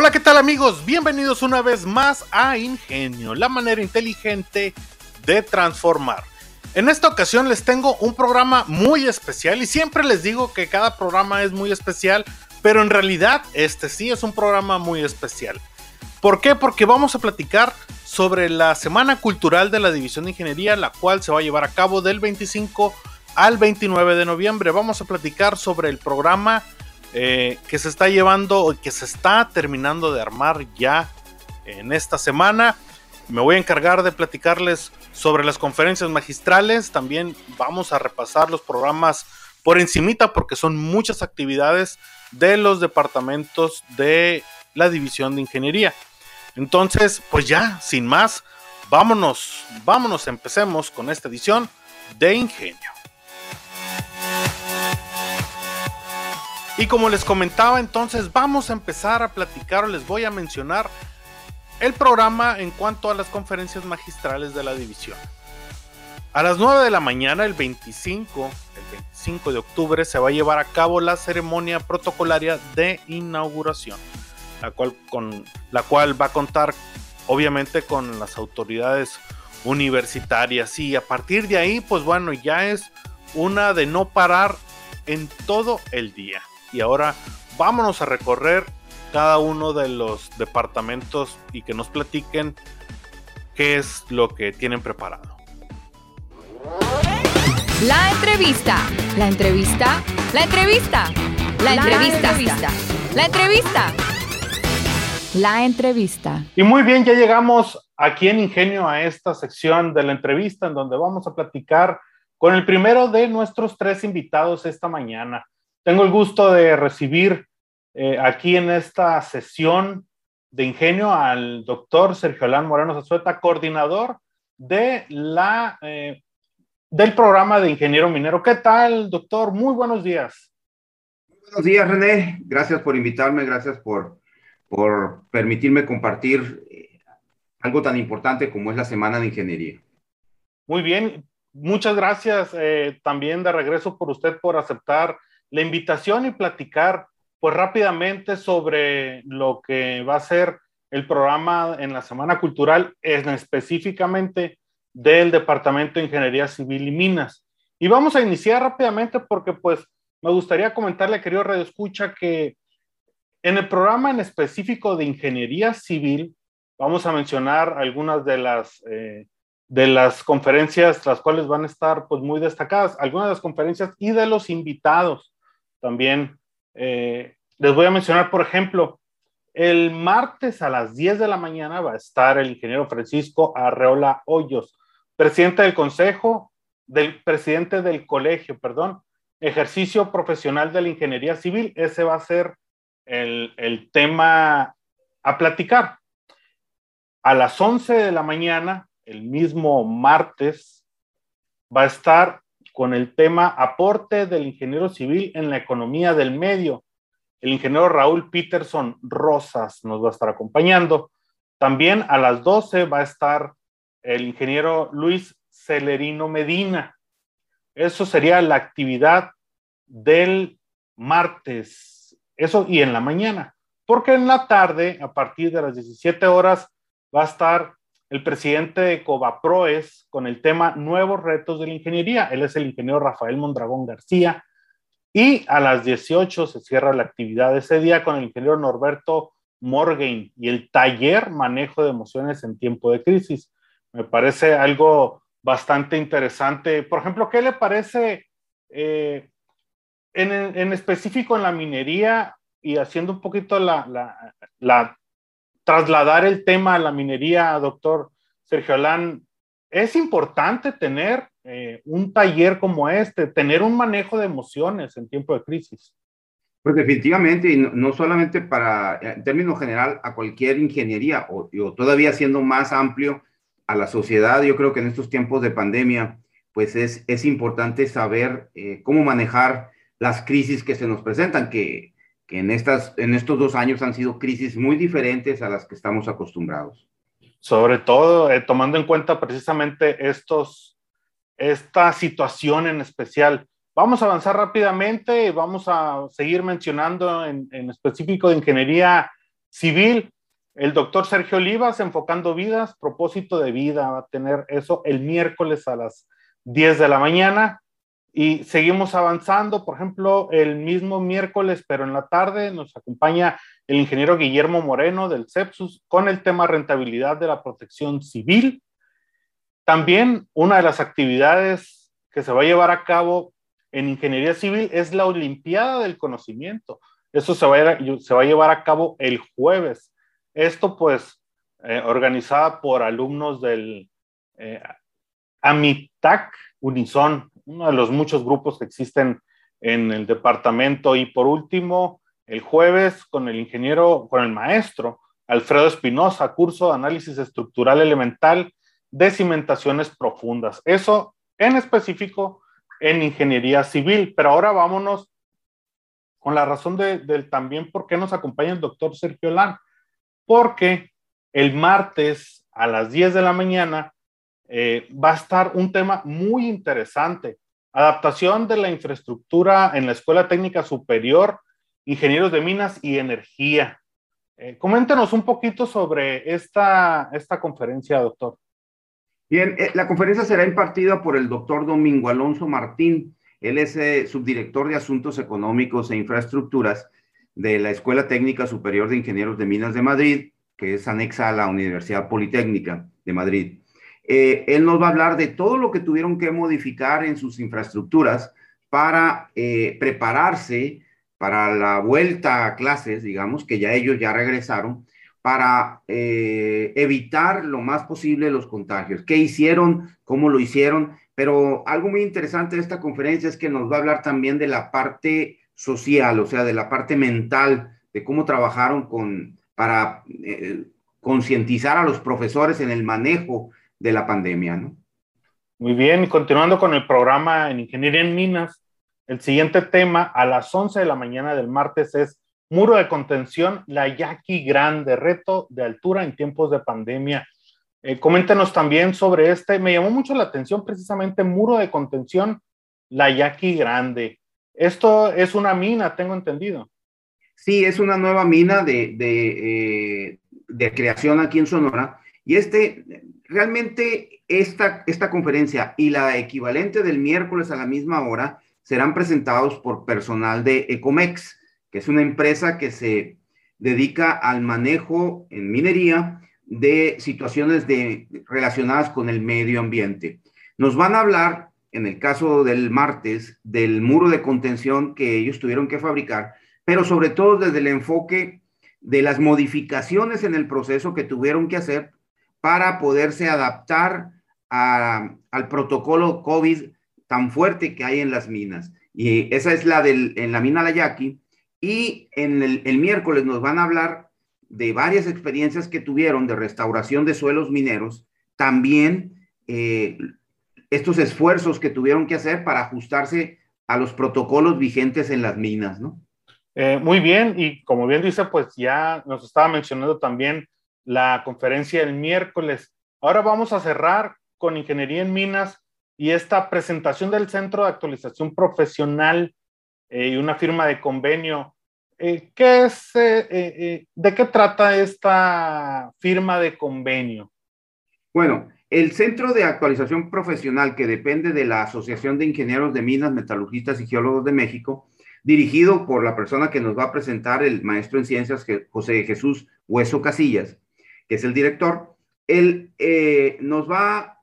Hola, ¿qué tal amigos? Bienvenidos una vez más a Ingenio, la manera inteligente de transformar. En esta ocasión les tengo un programa muy especial y siempre les digo que cada programa es muy especial, pero en realidad este sí es un programa muy especial. ¿Por qué? Porque vamos a platicar sobre la Semana Cultural de la División de Ingeniería, la cual se va a llevar a cabo del 25 al 29 de noviembre. Vamos a platicar sobre el programa eh, que se está llevando que se está terminando de armar ya en esta semana. Me voy a encargar de platicarles sobre las conferencias magistrales. También vamos a repasar los programas por encimita porque son muchas actividades de los departamentos de la división de ingeniería. Entonces, pues ya, sin más, vámonos, vámonos, empecemos con esta edición de Ingenio. Y como les comentaba, entonces vamos a empezar a platicar o les voy a mencionar el programa en cuanto a las conferencias magistrales de la división. A las 9 de la mañana, el 25, el 25 de octubre, se va a llevar a cabo la ceremonia protocolaria de inauguración, la cual, con, la cual va a contar obviamente con las autoridades universitarias y a partir de ahí, pues bueno, ya es una de no parar en todo el día y ahora vámonos a recorrer cada uno de los departamentos y que nos platiquen qué es lo que tienen preparado. La entrevista, la entrevista, la entrevista, la, entrevista, la entrevista, la entrevista. Y muy bien, ya llegamos aquí en Ingenio a esta sección de la entrevista en donde vamos a platicar con el primero de nuestros tres invitados esta mañana. Tengo el gusto de recibir eh, aquí en esta sesión de ingenio al doctor Sergio Alán Moreno Zazueta, coordinador de la, eh, del programa de ingeniero minero. ¿Qué tal, doctor? Muy buenos días. buenos días, René. Gracias por invitarme, gracias por, por permitirme compartir eh, algo tan importante como es la Semana de Ingeniería. Muy bien, muchas gracias también de regreso por usted por aceptar la invitación y platicar pues rápidamente sobre lo que va a ser el programa en la Semana Cultural, en específicamente del Departamento de Ingeniería Civil y Minas. Y vamos a iniciar rápidamente porque pues me gustaría comentarle, querido Radio Escucha, que en el programa en específico de Ingeniería Civil, vamos a mencionar algunas de las, eh, de las conferencias, las cuales van a estar pues muy destacadas, algunas de las conferencias y de los invitados. También eh, les voy a mencionar, por ejemplo, el martes a las 10 de la mañana va a estar el ingeniero Francisco Arreola Hoyos, presidente del consejo, del presidente del colegio, perdón, ejercicio profesional de la ingeniería civil. Ese va a ser el, el tema a platicar. A las 11 de la mañana, el mismo martes, va a estar con el tema aporte del ingeniero civil en la economía del medio. El ingeniero Raúl Peterson Rosas nos va a estar acompañando. También a las 12 va a estar el ingeniero Luis Celerino Medina. Eso sería la actividad del martes. Eso y en la mañana. Porque en la tarde, a partir de las 17 horas, va a estar el presidente de Covaproes con el tema Nuevos retos de la ingeniería. Él es el ingeniero Rafael Mondragón García. Y a las 18 se cierra la actividad ese día con el ingeniero Norberto Morgain y el taller Manejo de Emociones en Tiempo de Crisis. Me parece algo bastante interesante. Por ejemplo, ¿qué le parece eh, en, específico en la minería y haciendo un poquito la, la trasladar el tema a la minería, doctor Sergio Alán, es importante tener eh, un taller como este, tener un manejo de emociones en tiempo de crisis. Pues definitivamente, y no, solamente para, en términos general, a cualquier ingeniería, o, todavía siendo más amplio a la sociedad, yo creo que en estos tiempos de pandemia, pues es, es importante saber eh, cómo manejar las crisis que se nos presentan, que, que en, estas, en estos dos años han sido crisis muy diferentes a las que estamos acostumbrados. Sobre todo, eh, tomando en cuenta precisamente estos, esta situación en especial, Vamos a avanzar rápidamente y vamos a seguir mencionando en, específico de ingeniería civil. El doctor Sergio Olivas, enfocando vidas, propósito de vida, va a tener eso el miércoles a las 10 de la mañana. Y seguimos avanzando, por ejemplo, el mismo miércoles, pero en la tarde, nos acompaña el ingeniero Guillermo Moreno del CEPSUS con el tema rentabilidad de la protección civil. También una de las actividades que se va a llevar a cabo en ingeniería civil es la Olimpiada del Conocimiento. Eso se va a, se va a llevar a cabo el jueves. Esto pues eh, organizada por alumnos del eh, AMITAC Unison, uno de los muchos grupos que existen en el departamento. Y por último, el jueves con el ingeniero, con el maestro Alfredo Espinosa, curso de análisis estructural elemental de cimentaciones profundas. Eso en específico en ingeniería civil. Pero ahora vámonos con la razón del también por qué nos acompaña el doctor Sergio Lan. Porque el martes a las 10 de la mañana eh, va a estar un tema muy interesante. Adaptación de la infraestructura en la Escuela Técnica Superior, Ingenieros de Minas y Energía. Eh, coméntenos un poquito sobre esta, esta conferencia, doctor. Bien, eh, la conferencia será impartida por el doctor Domingo Alonso Martín. Él es eh, subdirector de Asuntos Económicos e Infraestructuras de la Escuela Técnica Superior de Ingenieros de Minas de Madrid, que es anexa a la Universidad Politécnica de Madrid. Eh, él nos va a hablar de todo lo que tuvieron que modificar en sus infraestructuras para prepararse para la vuelta a clases, digamos, que ya ellos ya regresaron, para eh, evitar lo más posible los contagios. ¿Qué hicieron? ¿Cómo lo hicieron? Pero algo muy interesante de esta conferencia es que nos va a hablar también de la parte social, o sea, de la parte mental, de cómo trabajaron con, para eh, concientizar a los profesores en el manejo de la pandemia, ¿no? Muy bien, y continuando con el programa en Ingeniería en Minas, el siguiente tema a las 11 de la mañana del martes es Muro de contención, la Yaqui Grande, reto de altura en tiempos de pandemia. Eh, coméntenos también sobre este. Me llamó mucho la atención precisamente muro de contención, la Yaqui Grande. Esto es una mina, tengo entendido. Sí, es una nueva mina de, de, eh, creación aquí en Sonora. Y este, realmente esta, esta conferencia y la equivalente del miércoles a la misma hora serán presentados por personal de Ecomex que es una empresa que se dedica al manejo en minería de situaciones de, relacionadas con el medio ambiente. Nos van a hablar, en el caso del martes, del muro de contención que ellos tuvieron que fabricar, pero sobre todo desde el enfoque de las modificaciones en el proceso que tuvieron que hacer para poderse adaptar al protocolo COVID tan fuerte que hay en las minas. Y esa es la del, en la mina La Yaqui, y en el, miércoles nos van a hablar de varias experiencias que tuvieron de restauración de suelos mineros, también eh, estos esfuerzos que tuvieron que hacer para ajustarse a los protocolos vigentes en las minas, ¿no? Eh, muy bien, y como bien dice, pues ya nos estaba mencionando también la conferencia del miércoles. Ahora vamos a cerrar con Ingeniería en Minas y esta presentación del Centro de Actualización Profesional eh, y una firma de convenio. Eh, ¿qué es, eh, ¿De qué trata esta firma de convenio? Bueno, el Centro de Actualización Profesional, que depende de la Asociación de Ingenieros de Minas, Metalurgistas y Geólogos de México, dirigido por la persona que nos va a presentar, el maestro en ciencias José Jesús Hueso Casillas, que es el director, él nos va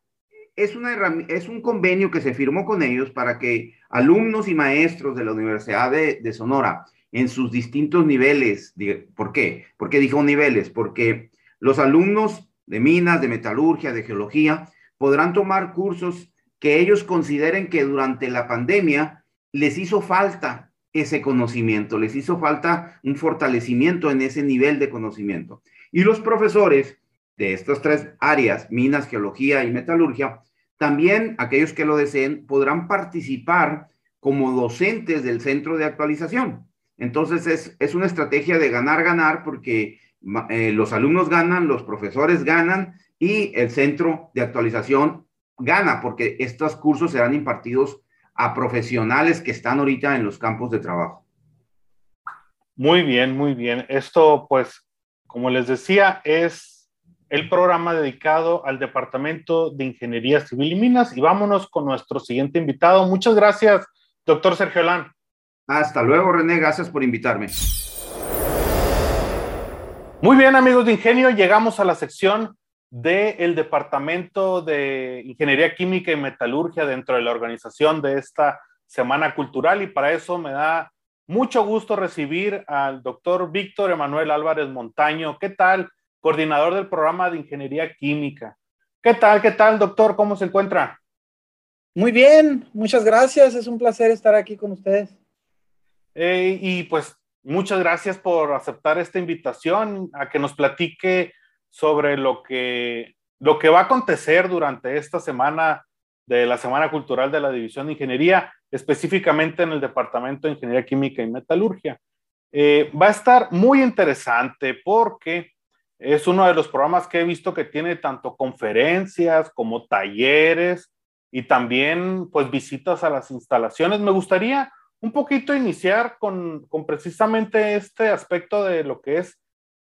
es, una es un convenio que se firmó con ellos para que alumnos y maestros de la Universidad de, Sonora, en sus distintos niveles, ¿por qué? ¿Por qué dijo niveles? Porque los alumnos de minas, de metalurgia, de geología, podrán tomar cursos que ellos consideren que durante la pandemia les hizo falta ese conocimiento, les hizo falta un fortalecimiento en ese nivel de conocimiento. Y los profesores de estas tres áreas, minas, geología y metalurgia, también aquellos que lo deseen podrán participar como docentes del centro de actualización. Entonces es, una estrategia de ganar, ganar, porque eh, los alumnos ganan, los profesores ganan y el centro de actualización gana, porque estos cursos serán impartidos a profesionales que están ahorita en los campos de trabajo. Muy bien, muy bien. Esto, pues, como les decía, es el programa dedicado al Departamento de Ingeniería Civil y Minas. Y vámonos con nuestro siguiente invitado. Muchas gracias, doctor Sergio Lán. Hasta luego, René. Gracias por invitarme. Muy bien, amigos de Ingenio, llegamos a la sección del Departamento de Ingeniería Química y Metalurgia dentro de la organización de esta Semana Cultural y para eso me da mucho gusto recibir al doctor Víctor Emanuel Álvarez Montaño. ¿Qué tal? Coordinador del programa de Ingeniería Química. ¿Qué tal? ¿Qué tal, doctor? ¿Cómo se encuentra? Muy bien, muchas gracias. Es un placer estar aquí con ustedes. Eh, y pues muchas gracias por aceptar esta invitación a que nos platique sobre lo que, lo que va a acontecer durante esta semana de la Semana Cultural de la División de Ingeniería, específicamente en el Departamento de Ingeniería Química y Metalurgia. Eh, va a estar muy interesante porque es uno de los programas que he visto que tiene tanto conferencias como talleres y también pues visitas a las instalaciones. Me gustaría un poquito iniciar con, con precisamente este aspecto de lo que es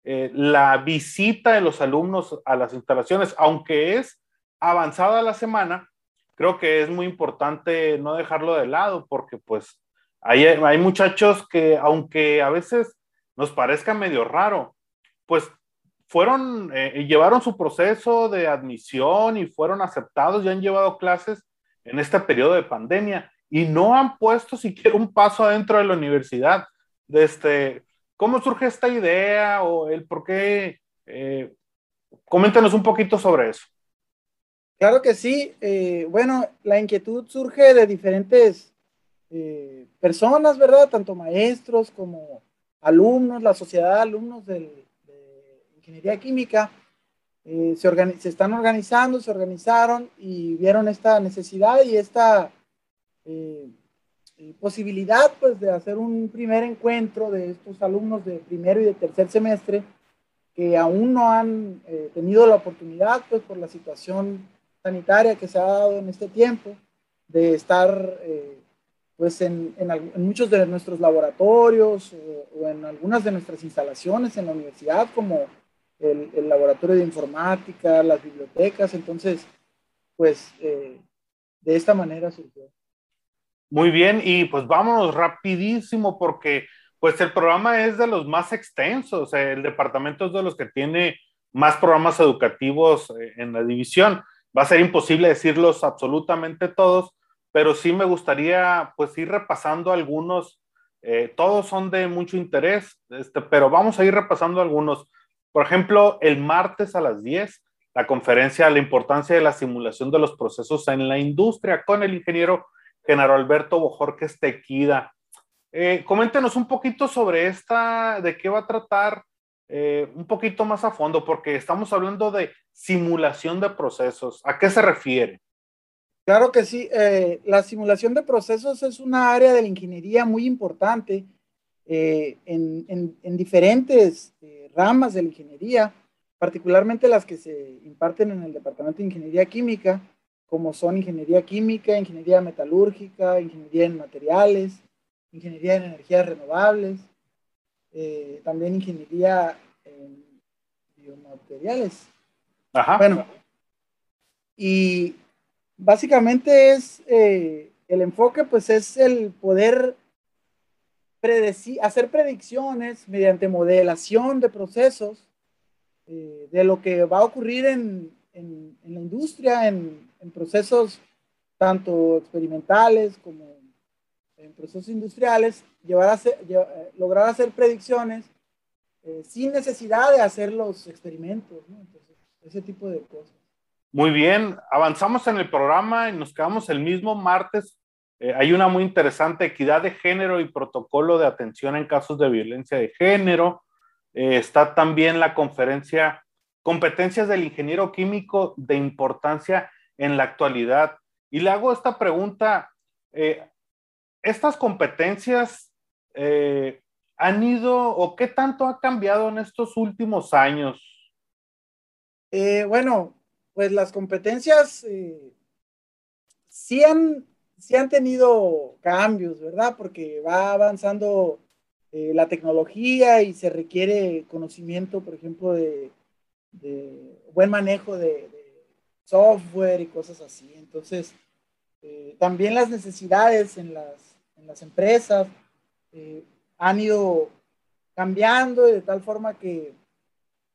eh, la visita de los alumnos a las instalaciones, aunque es avanzada la semana, creo que es muy importante no dejarlo de lado porque pues hay, hay muchachos que aunque a veces nos parezca medio raro, pues fueron, eh, llevaron su proceso de admisión y fueron aceptados y han llevado clases en este periodo de pandemia y no han puesto siquiera un paso adentro de la universidad. De este, ¿Cómo surge esta idea o el por qué? Eh, coméntenos un poquito sobre eso. Claro que sí. Eh, bueno, la inquietud surge de diferentes eh, personas, ¿verdad? Tanto maestros como alumnos, la sociedad de alumnos de ingeniería química. se, se, están organizando, se organizaron y vieron esta necesidad y esta posibilidad pues de hacer un primer encuentro de estos alumnos de primero y de tercer semestre que aún no han eh, tenido la oportunidad pues por la situación sanitaria que se ha dado en este tiempo de estar eh, pues en, en, muchos de nuestros laboratorios o, en algunas de nuestras instalaciones en la universidad como el, el laboratorio de informática, las bibliotecas, entonces pues eh, de esta manera surgió. Muy bien, y pues vámonos rapidísimo porque pues el programa es de los más extensos, el departamento es de los que tiene más programas educativos eh, en la división. Va a ser imposible decirlos absolutamente todos, pero sí me gustaría pues ir repasando algunos. Eh, todos son de mucho interés, este, pero vamos a ir repasando algunos. Por ejemplo, el martes a las 10, la conferencia La importancia de la simulación de los procesos en la industria con el ingeniero Genaro Alberto Bojorques Tequida. Eh, coméntenos un poquito sobre esta, de qué va a tratar eh, un poquito más a fondo, porque estamos hablando de simulación de procesos. ¿A qué se refiere? Claro que sí. Eh, la simulación de procesos es una área de la ingeniería muy importante en, en, diferentes ramas de la ingeniería, particularmente las que se imparten en el Departamento de Ingeniería Química como son ingeniería química, ingeniería metalúrgica, ingeniería en materiales, ingeniería en energías renovables, eh, también ingeniería en biomateriales. Ajá. Bueno, y básicamente es eh, el enfoque, pues es el poder predecir, hacer predicciones mediante modelación de procesos eh, de lo que va a ocurrir en, en, en la industria, en, en procesos tanto experimentales como en procesos industriales, eh, lograr hacer predicciones eh, sin necesidad de hacer los experimentos, ese tipo de cosas. Muy bien, avanzamos en el programa y nos quedamos el mismo martes Eh, hay una muy interesante, equidad de género y protocolo de atención en casos de violencia de género. Está también la conferencia Competencias del ingeniero químico de importancia en la actualidad. Y le hago esta pregunta, eh, ¿estas competencias han ido o qué tanto ha cambiado en estos últimos años? bueno, pues las competencias sí han sí han tenido cambios, ¿verdad? Porque va avanzando eh, la tecnología y se requiere conocimiento, por ejemplo, de, buen manejo de, software y cosas así. Entonces, eh, también las necesidades en las, en las empresas eh, han ido cambiando de tal forma que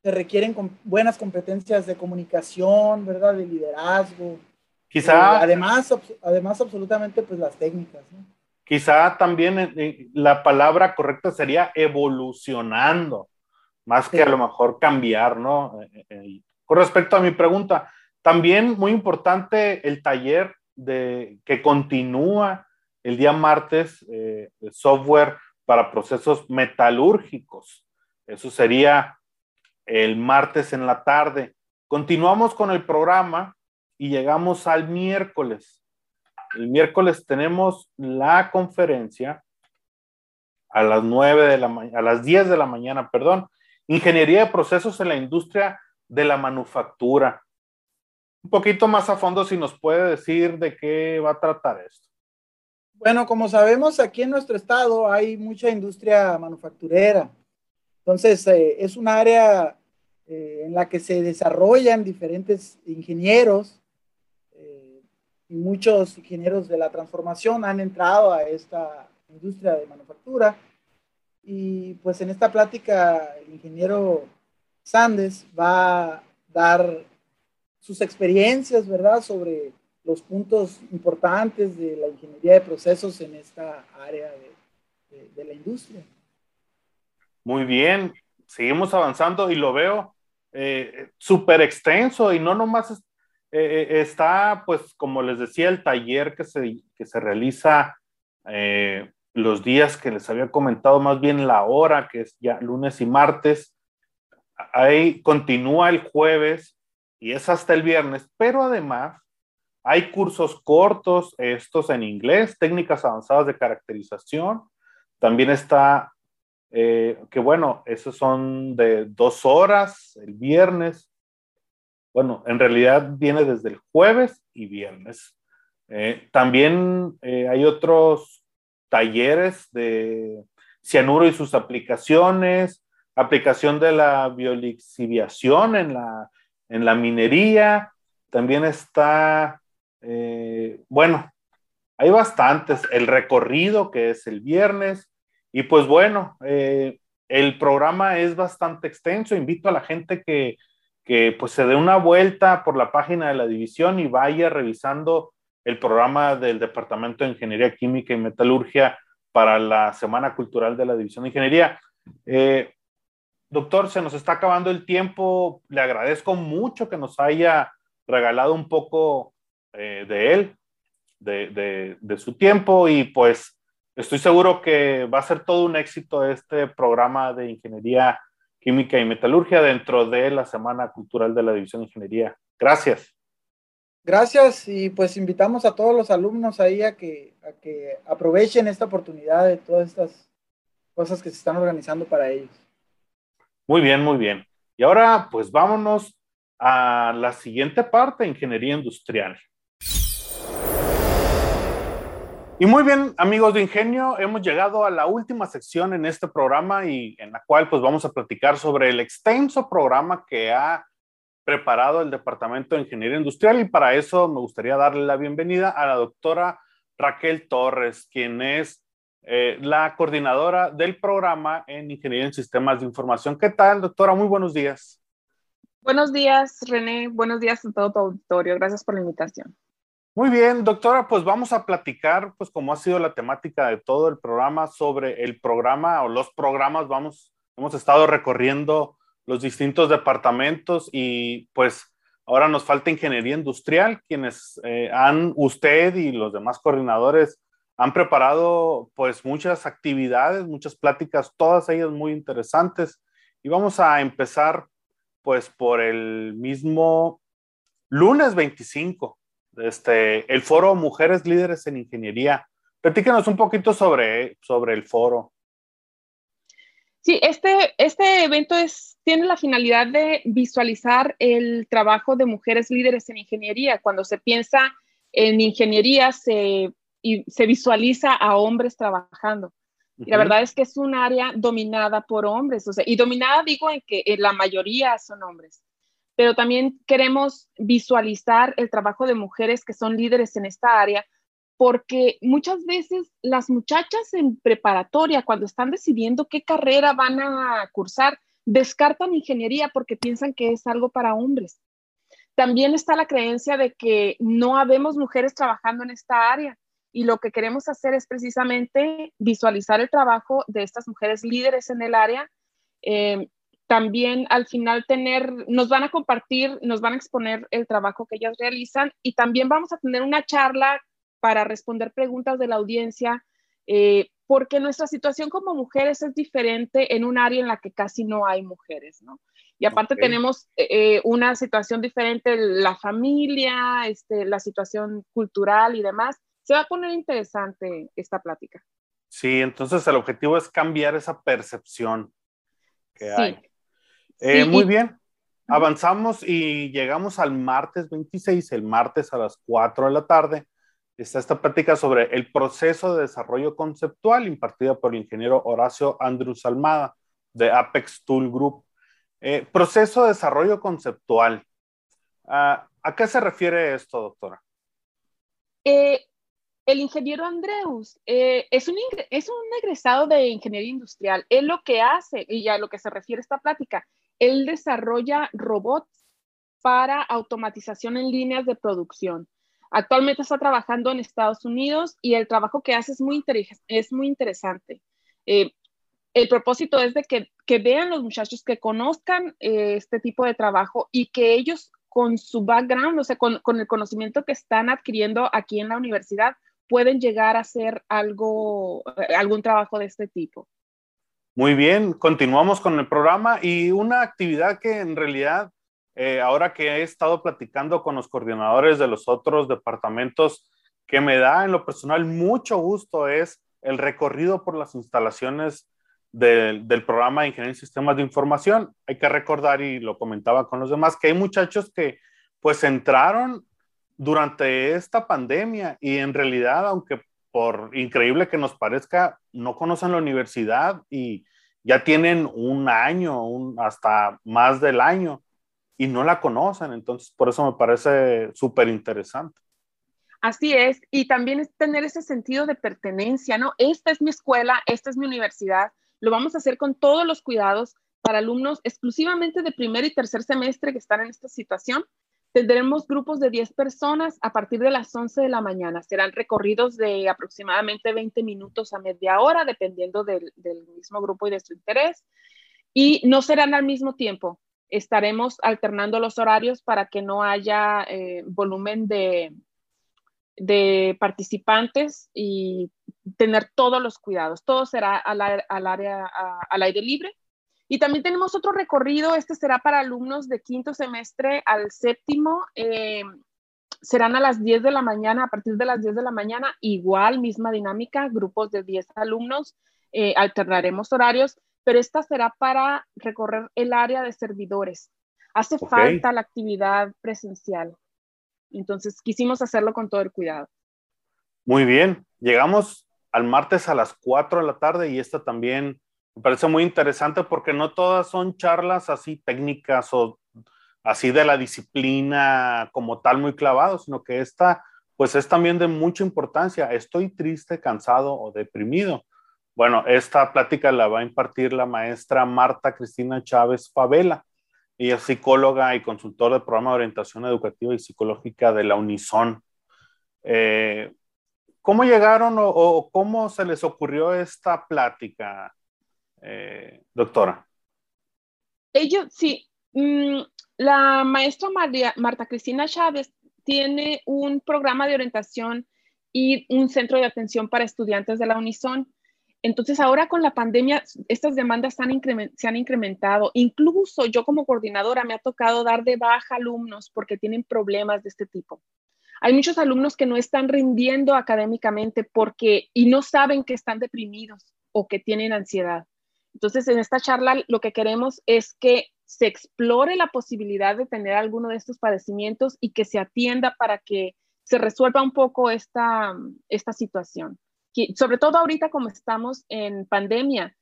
se requieren buenas competencias de comunicación, ¿verdad? De liderazgo, Quizá. Eh, además, además, absolutamente, pues las técnicas. Quizá también eh, la palabra correcta sería evolucionando, más que a lo mejor cambiar, ¿no? con respecto a mi pregunta, también muy importante el taller de, que continúa el día martes, de software para procesos metalúrgicos. Eso sería el martes en la tarde. Continuamos con el programa y llegamos al miércoles. El miércoles tenemos la conferencia a las 9 de la mañana, a las 10 de la mañana, perdón, Ingeniería de procesos en la industria de la manufactura. Un poquito más a fondo si nos puede decir de qué va a tratar esto. Bueno, como sabemos, aquí en nuestro estado hay mucha industria manufacturera. Entonces, eh, es un área eh, en la que se desarrollan diferentes ingenieros y muchos ingenieros de la transformación han entrado a esta industria de manufactura. Y pues en esta plática el ingeniero Sandes va a dar sus experiencias, ¿verdad?, sobre los puntos importantes de la ingeniería de procesos en esta área de, de, la industria. Muy bien, seguimos avanzando y lo veo eh, súper extenso y no nomás eh, eh, está, pues, como les decía, el taller que se, que se realiza eh, los días que les había comentado, más bien la hora, que es ya lunes y martes. Ahí continúa el jueves y es hasta el viernes, pero además hay cursos cortos, estos en inglés, técnicas avanzadas de caracterización. También está, que bueno, esos son de dos horas el viernes bueno, en realidad viene desde el jueves y viernes. Eh, también eh, hay otros talleres de cianuro y sus aplicaciones, aplicación de la biolixiviación en la, en la minería. También está, eh, bueno, hay bastantes. El recorrido que es el viernes. Y pues bueno, el programa es bastante extenso. Invito a la gente que que pues se dé una vuelta por la página de la división y vaya revisando el programa del Departamento de Ingeniería Química y Metalurgia para la Semana Cultural de la División de Ingeniería. Eh, doctor, se nos está acabando el tiempo. Le agradezco mucho que nos haya regalado un poco eh, de él, de, de, de, su tiempo y pues estoy seguro que va a ser todo un éxito este programa de ingeniería Química y Metalurgia dentro de la Semana Cultural de la División de Ingeniería. Gracias. Gracias y pues invitamos a todos los alumnos ahí a que, a que aprovechen esta oportunidad de todas estas cosas que se están organizando para ellos. Muy bien, muy bien. Y ahora pues vámonos a la siguiente parte, ingeniería industrial. Y muy bien, amigos de Ingenio, hemos llegado a la última sección en este programa y en la cual pues vamos a platicar sobre el extenso programa que ha preparado el Departamento de Ingeniería Industrial y para eso me gustaría darle la bienvenida a la doctora Raquel Torres, quien es eh, la coordinadora del programa en Ingeniería en Sistemas de Información. ¿Qué tal, doctora? Muy buenos días. Buenos días, René. Buenos días a todo tu auditorio. Gracias por la invitación. Muy bien, doctora, pues vamos a platicar, pues como ha sido la temática de todo el programa, sobre el programa o los programas, vamos, hemos estado recorriendo los distintos departamentos y pues ahora nos falta ingeniería industrial, quienes eh, han, usted y los demás coordinadores han preparado pues muchas actividades, muchas pláticas, todas ellas muy interesantes. Y vamos a empezar pues por el mismo lunes 25, este, el foro Mujeres Líderes en Ingeniería. Platícanos un poquito sobre, sobre el foro. Sí, este, este evento es, tiene la finalidad de visualizar el trabajo de mujeres líderes en ingeniería. Cuando se piensa en ingeniería, se, y se visualiza a hombres trabajando. Y la verdad es que es un área dominada por hombres, o sea, y dominada digo en que la mayoría son hombres, pero también queremos visualizar el trabajo de mujeres que son líderes en esta área, porque muchas veces las muchachas en preparatoria, cuando están decidiendo qué carrera van a cursar, descartan ingeniería porque piensan que es algo para hombres. También está la creencia de que no habemos mujeres trabajando en esta área y lo que queremos hacer es precisamente visualizar el trabajo de estas mujeres líderes en el área. Eh, también al final tener, nos van a compartir, nos van a exponer el trabajo que ellas realizan y también vamos a tener una charla para responder preguntas de la audiencia, eh, porque nuestra situación como mujeres es diferente en un área en la que casi no hay mujeres, ¿no? Y aparte tenemos eh, una situación diferente, la familia, este, la situación cultural y demás. Se va a poner interesante esta plática. Sí, entonces el objetivo es cambiar esa percepción que hay. Eh, muy bien, avanzamos y llegamos al martes 26, el martes a las 4 de la tarde está esta plática sobre el proceso de desarrollo conceptual impartida por el ingeniero Horacio Andrus Almada de Apex Tool Group. Eh, proceso de desarrollo conceptual. Ah, ¿A qué se refiere esto, doctora? Eh, el ingeniero Andreus eh, es, un es un egresado de ingeniería industrial. Él lo que hace, y a lo que se refiere esta plática, él desarrolla robots para automatización en líneas de producción. Actualmente está trabajando en Estados Unidos y el trabajo que hace es muy, es muy interesante. Eh, el propósito es de que, que, vean los muchachos, que conozcan eh, este tipo de trabajo y que ellos con su background, o sea, con, con, el conocimiento que están adquiriendo aquí en la universidad, pueden llegar a hacer algo, eh, algún trabajo de este tipo. Muy bien, continuamos con el programa y una actividad que en realidad eh, ahora que he estado platicando con los coordinadores de los otros departamentos, que me da en lo personal mucho gusto es el recorrido por las instalaciones del programa de Ingeniería en Sistemas de Información. Hay que recordar, y lo comentaba con los demás, que hay muchachos que pues entraron durante esta pandemia y en realidad, aunque por increíble que nos parezca, no conocen la universidad y ya tienen un año, un, hasta más del año y no la conocen. Entonces, por eso me parece súper interesante. Así es, y también es tener ese sentido de pertenencia, ¿no? Esta es mi escuela, esta es mi universidad, lo vamos a hacer con todos los cuidados para alumnos exclusivamente de primer y tercer semestre que están en esta situación. Tendremos grupos de 10 personas a partir de las 11 de la mañana. Serán recorridos de aproximadamente 20 minutos a media hora, dependiendo del, mismo grupo y de su interés. Y no serán al mismo tiempo estaremos alternando los horarios para que no haya eh, volumen de, participantes y tener todos los cuidados. Todo será al área, al aire libre. Y también tenemos otro recorrido, este será para alumnos de quinto semestre al séptimo. Eh, serán a las 10 de la mañana, a partir de las 10 de la mañana, igual, misma dinámica, grupos de 10 alumnos, eh, alternaremos horarios pero esta será para recorrer el área de servidores. Hace falta la actividad presencial. Entonces quisimos hacerlo con todo el cuidado. Muy bien, llegamos al martes a las 4 de la tarde y esta también me parece muy interesante porque no todas son charlas así técnicas o así de la disciplina como tal muy clavado, sino que esta pues es también de mucha importancia. Estoy triste, cansado o deprimido. Bueno, esta plática la va a impartir la maestra Marta Cristina Chávez Favela. Ella es psicóloga y consultora del programa de orientación educativa y psicológica de la Unison. Eh, ¿Cómo llegaron o, cómo se les ocurrió esta plática, eh, doctora? Ellos, sí. Mm, la maestra María, Marta Cristina Chávez tiene un programa de orientación y un centro de atención para estudiantes de la Unison. Entonces, ahora con la pandemia, estas demandas se han incrementado. Incluso yo como coordinadora me ha tocado dar de baja alumnos porque tienen problemas de este tipo. Hay muchos alumnos que no están rindiendo académicamente porque y no saben que están deprimidos o que tienen ansiedad. Entonces, en esta charla lo que queremos es que se explore la posibilidad de tener alguno de estos padecimientos y que se atienda para que se resuelva un poco esta, esta situación. sobre todo ahorita como estamos en pandemia,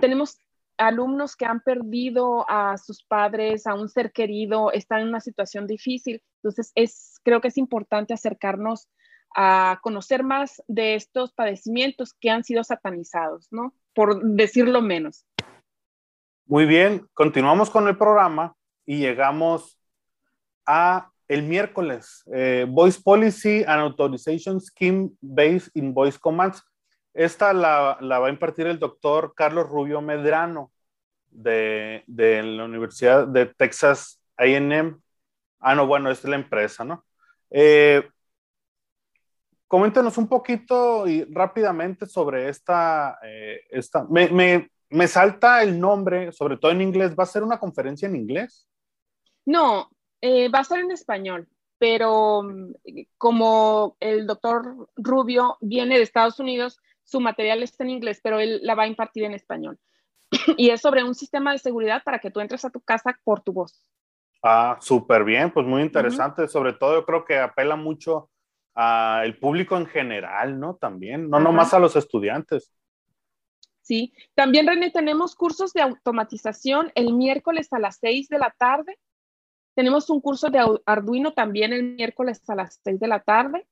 tenemos alumnos que han perdido a sus padres, a un ser querido, están en una situación difícil. Entonces, es, creo que es importante acercarnos a conocer más de estos padecimientos que han sido satanizados, ¿no? Por decirlo menos. Muy bien, continuamos con el programa y llegamos a el miércoles, eh, Voice Policy and Authorization Scheme Based in Voice Commands. Esta la, va a impartir el doctor Carlos Rubio Medrano de, la Universidad de Texas AM. Ah, no, bueno, es la empresa, ¿no? Eh, coméntenos un poquito y rápidamente sobre esta, eh, esta me, me salta el nombre, sobre todo en inglés, ¿va a ser una conferencia en inglés? No, eh, va a ser en español, pero mm, como el doctor Rubio viene de Estados Unidos, su material está en inglés, pero él la va a impartir en español. y es sobre un sistema de seguridad para que tú entres a tu casa por tu voz. Ah, súper bien, pues muy interesante. Sobre todo yo creo que apela mucho al público en general, ¿no? También, no nomás a los estudiantes. ¿sí? También, René, tenemos cursos de automatización el miércoles a las 6 de la tarde. Tenemos un curso de Arduino también el miércoles a las 6 de la tarde.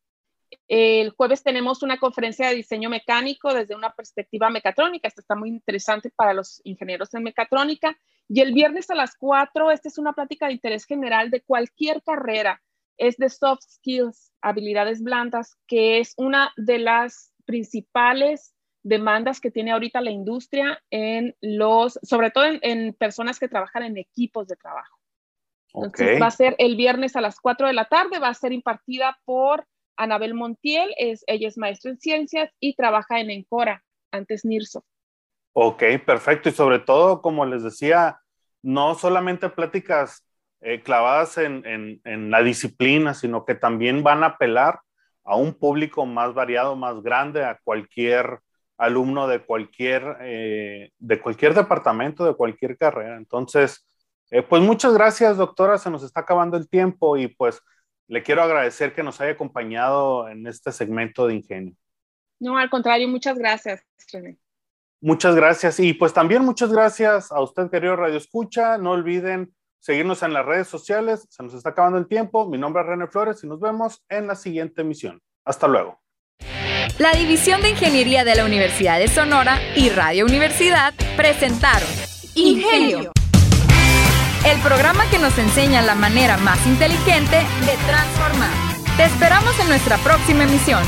El jueves tenemos una conferencia de diseño mecánico desde una perspectiva mecatrónica. Esto está muy interesante para los ingenieros en mecatrónica. Y el viernes a las 4, esta es una plática de interés general de cualquier carrera. Es de soft skills, habilidades blandas, que es una de las principales demandas que tiene ahorita la industria en los, sobre todo en, personas que trabajan en equipos de trabajo. Entonces va a ser el viernes a las 4 de la tarde, va a ser impartida por Anabel Montiel, es, ella es maestra en ciencias y trabaja en Encora, antes NIRSO. Ok, perfecto. Y sobre todo, como les decía, no solamente pláticas eh, clavadas en, en, en, la disciplina, sino que también van a apelar a un público más variado, más grande, a cualquier alumno de cualquier, eh, de cualquier departamento, de cualquier carrera. Entonces, eh, pues muchas gracias, doctora. Se nos está acabando el tiempo y pues le quiero agradecer que nos haya acompañado en este segmento de Ingenio. No, al contrario, muchas gracias, René. Muchas gracias. Y pues también muchas gracias a usted, querido Radio Escucha. No olviden seguirnos en las redes sociales. Se nos está acabando el tiempo. Mi nombre es René Flores y nos vemos en la siguiente emisión. Hasta luego. La División de Ingeniería de la Universidad de Sonora y Radio Universidad presentaron Ingenio, el programa que nos enseña la manera más inteligente de transformar. Te esperamos en nuestra próxima emisión.